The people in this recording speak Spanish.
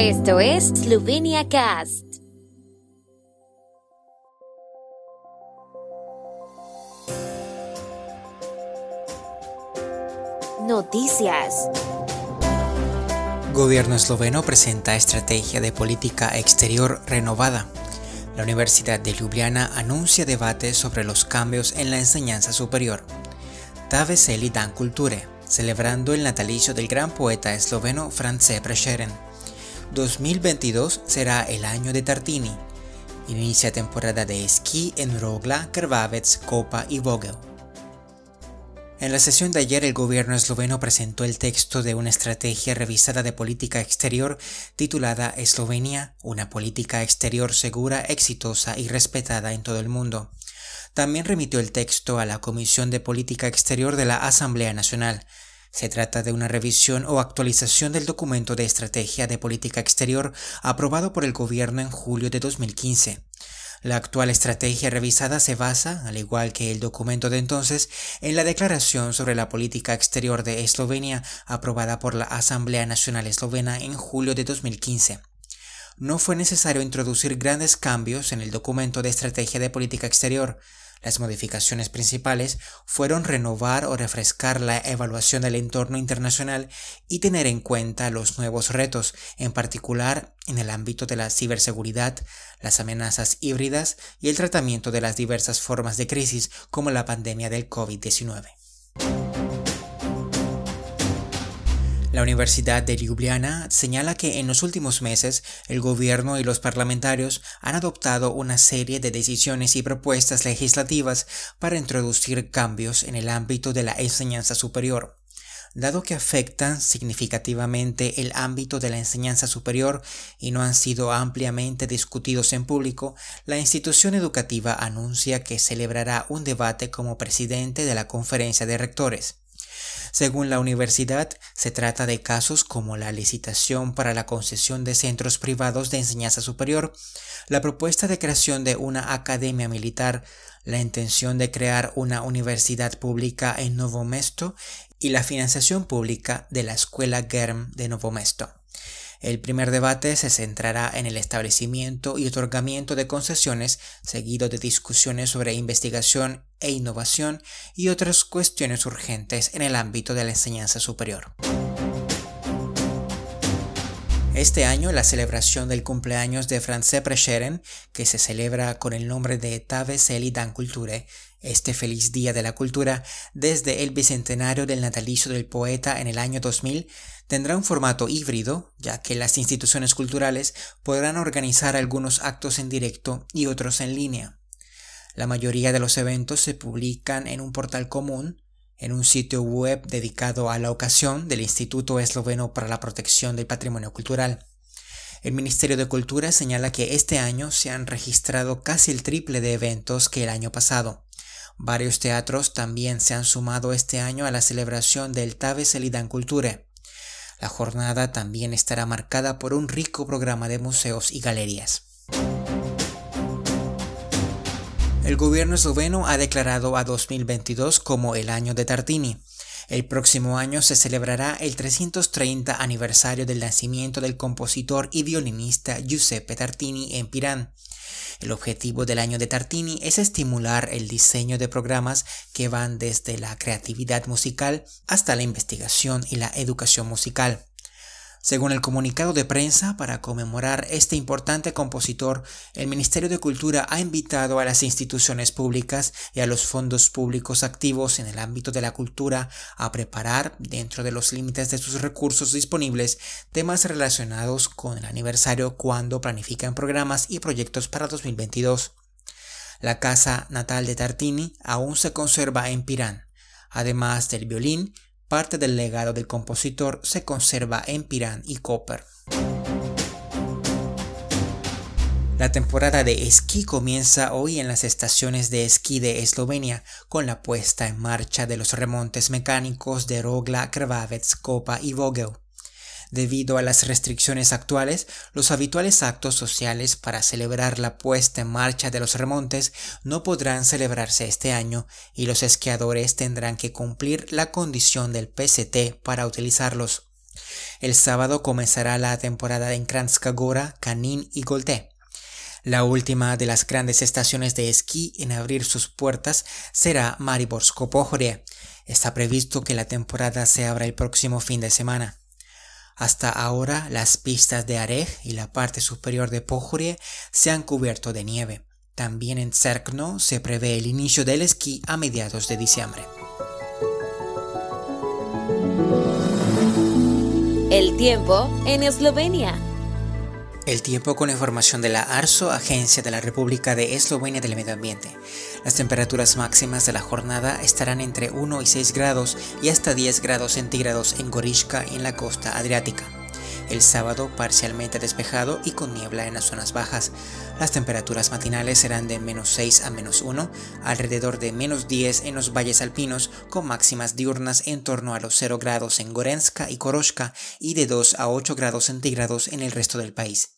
Esto es Slovenia Cast. Noticias. Gobierno esloveno presenta estrategia de política exterior renovada. La Universidad de Ljubljana anuncia debate sobre los cambios en la enseñanza superior. Taveseli Dan Culture, celebrando el natalicio del gran poeta esloveno France Prešeren. 2022 será el año de Tartini. Inicia temporada de esquí en Rogla, Krvavec, Kopa y Vogel. En la sesión de ayer el gobierno esloveno presentó el texto de una estrategia revisada de política exterior titulada Eslovenia, una política exterior segura, exitosa y respetada en todo el mundo. También remitió el texto a la Comisión de Política Exterior de la Asamblea Nacional. Se trata de una revisión o actualización del documento de estrategia de política exterior aprobado por el gobierno en julio de 2015. La actual estrategia revisada se basa, al igual que el documento de entonces, en la Declaración sobre la Política Exterior de Eslovenia aprobada por la Asamblea Nacional Eslovena en julio de 2015. No fue necesario introducir grandes cambios en el documento de estrategia de política exterior. Las modificaciones principales fueron renovar o refrescar la evaluación del entorno internacional y tener en cuenta los nuevos retos, en particular en el ámbito de la ciberseguridad, las amenazas híbridas y el tratamiento de las diversas formas de crisis como la pandemia del COVID-19. La Universidad de Ljubljana señala que en los últimos meses el gobierno y los parlamentarios han adoptado una serie de decisiones y propuestas legislativas para introducir cambios en el ámbito de la enseñanza superior. Dado que afectan significativamente el ámbito de la enseñanza superior y no han sido ampliamente discutidos en público, la institución educativa anuncia que celebrará un debate como presidente de la conferencia de rectores. Según la universidad, se trata de casos como la licitación para la concesión de centros privados de enseñanza superior, la propuesta de creación de una academia militar, la intención de crear una universidad pública en Novo Mesto y la financiación pública de la Escuela GERM de Novo Mesto. El primer debate se centrará en el establecimiento y otorgamiento de concesiones, seguido de discusiones sobre investigación e innovación y otras cuestiones urgentes en el ámbito de la enseñanza superior. Este año la celebración del cumpleaños de France Prešeren, que se celebra con el nombre de Tave Seli Dan Culture, este feliz Día de la Cultura, desde el bicentenario del natalicio del poeta en el año 2000, tendrá un formato híbrido, ya que las instituciones culturales podrán organizar algunos actos en directo y otros en línea. La mayoría de los eventos se publican en un portal común, en un sitio web dedicado a la ocasión del Instituto Esloveno para la Protección del Patrimonio Cultural. El Ministerio de Cultura señala que este año se han registrado casi el triple de eventos que el año pasado. Varios teatros también se han sumado este año a la celebración del Tave Selidan Culture. La jornada también estará marcada por un rico programa de museos y galerías. El gobierno esloveno ha declarado a 2022 como el año de Tartini. El próximo año se celebrará el 330 aniversario del nacimiento del compositor y violinista Giuseppe Tartini en Pirán. El objetivo del año de Tartini es estimular el diseño de programas que van desde la creatividad musical hasta la investigación y la educación musical. Según el comunicado de prensa, para conmemorar este importante compositor, el Ministerio de Cultura ha invitado a las instituciones públicas y a los fondos públicos activos en el ámbito de la cultura a preparar, dentro de los límites de sus recursos disponibles, temas relacionados con el aniversario cuando planifican programas y proyectos para 2022. La casa natal de Tartini aún se conserva en Pirán. Además del violín, Parte del legado del compositor se conserva en Pirán y Koper. La temporada de esquí comienza hoy en las estaciones de esquí de Eslovenia con la puesta en marcha de los remontes mecánicos de Rogla, Krvavec, Kopa y Vogel. Debido a las restricciones actuales, los habituales actos sociales para celebrar la puesta en marcha de los remontes no podrán celebrarse este año y los esquiadores tendrán que cumplir la condición del PCT para utilizarlos. El sábado comenzará la temporada en Kranjska Gora, Kanin y Golté. La última de las grandes estaciones de esquí en abrir sus puertas será Mariborsko Pohorje. Está previsto que la temporada se abra el próximo fin de semana. Hasta ahora las pistas de Arej y la parte superior de Pohorje se han cubierto de nieve. También en Cerkno se prevé el inicio del esquí a mediados de diciembre. El tiempo en Eslovenia. El tiempo con información de la ARSO, Agencia de la República de Eslovenia del Medio Ambiente. Las temperaturas máximas de la jornada estarán entre 1 y 6 grados y hasta 10 grados centígrados en Gorishka y en la costa adriática. El sábado parcialmente despejado y con niebla en las zonas bajas. Las temperaturas matinales serán de menos 6 a menos 1, alrededor de menos 10 en los valles alpinos, con máximas diurnas en torno a los 0 grados en Gorenska y Koroshka y de 2 a 8 grados centígrados en el resto del país.